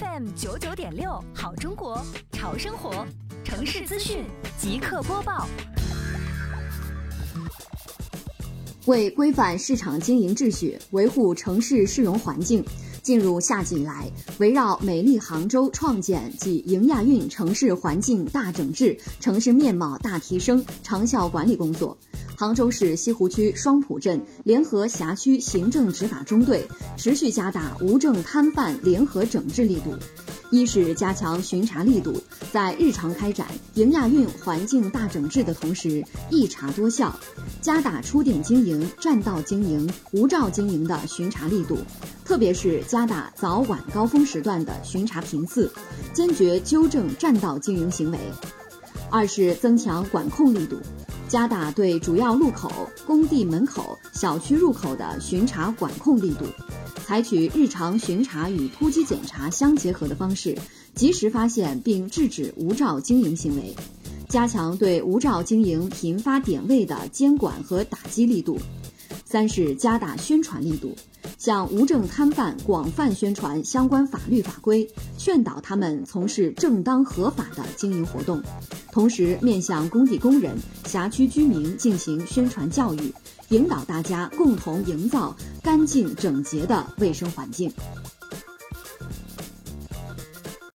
FM 九九点六，好中国，潮生活，城市资讯即刻播报。为规范市场经营秩序，维护城市市容环境，进入夏季以来，围绕“美丽杭州”创建及迎亚运城市环境大整治、城市面貌大提升长效管理工作。杭州市西湖区双浦镇联合辖区行政执法中队持续加大无证摊贩联合整治力度。一是加强巡查力度，在日常开展迎亚运环境大整治的同时，一查多效，加大出店经营、占道经营、无照经营的巡查力度，特别是加大早晚高峰时段的巡查频次，坚决纠正占道经营行为。二是增强管控力度。加大对主要路口、工地门口、小区入口的巡查管控力度，采取日常巡查与突击检查相结合的方式，及时发现并制止无照经营行为，加强对无照经营频发点位的监管和打击力度。三是加大宣传力度。向无证摊贩广泛宣传相关法律法规，劝导他们从事正当合法的经营活动，同时面向工地工人、辖区居民进行宣传教育，引导大家共同营造干净整洁的卫生环境。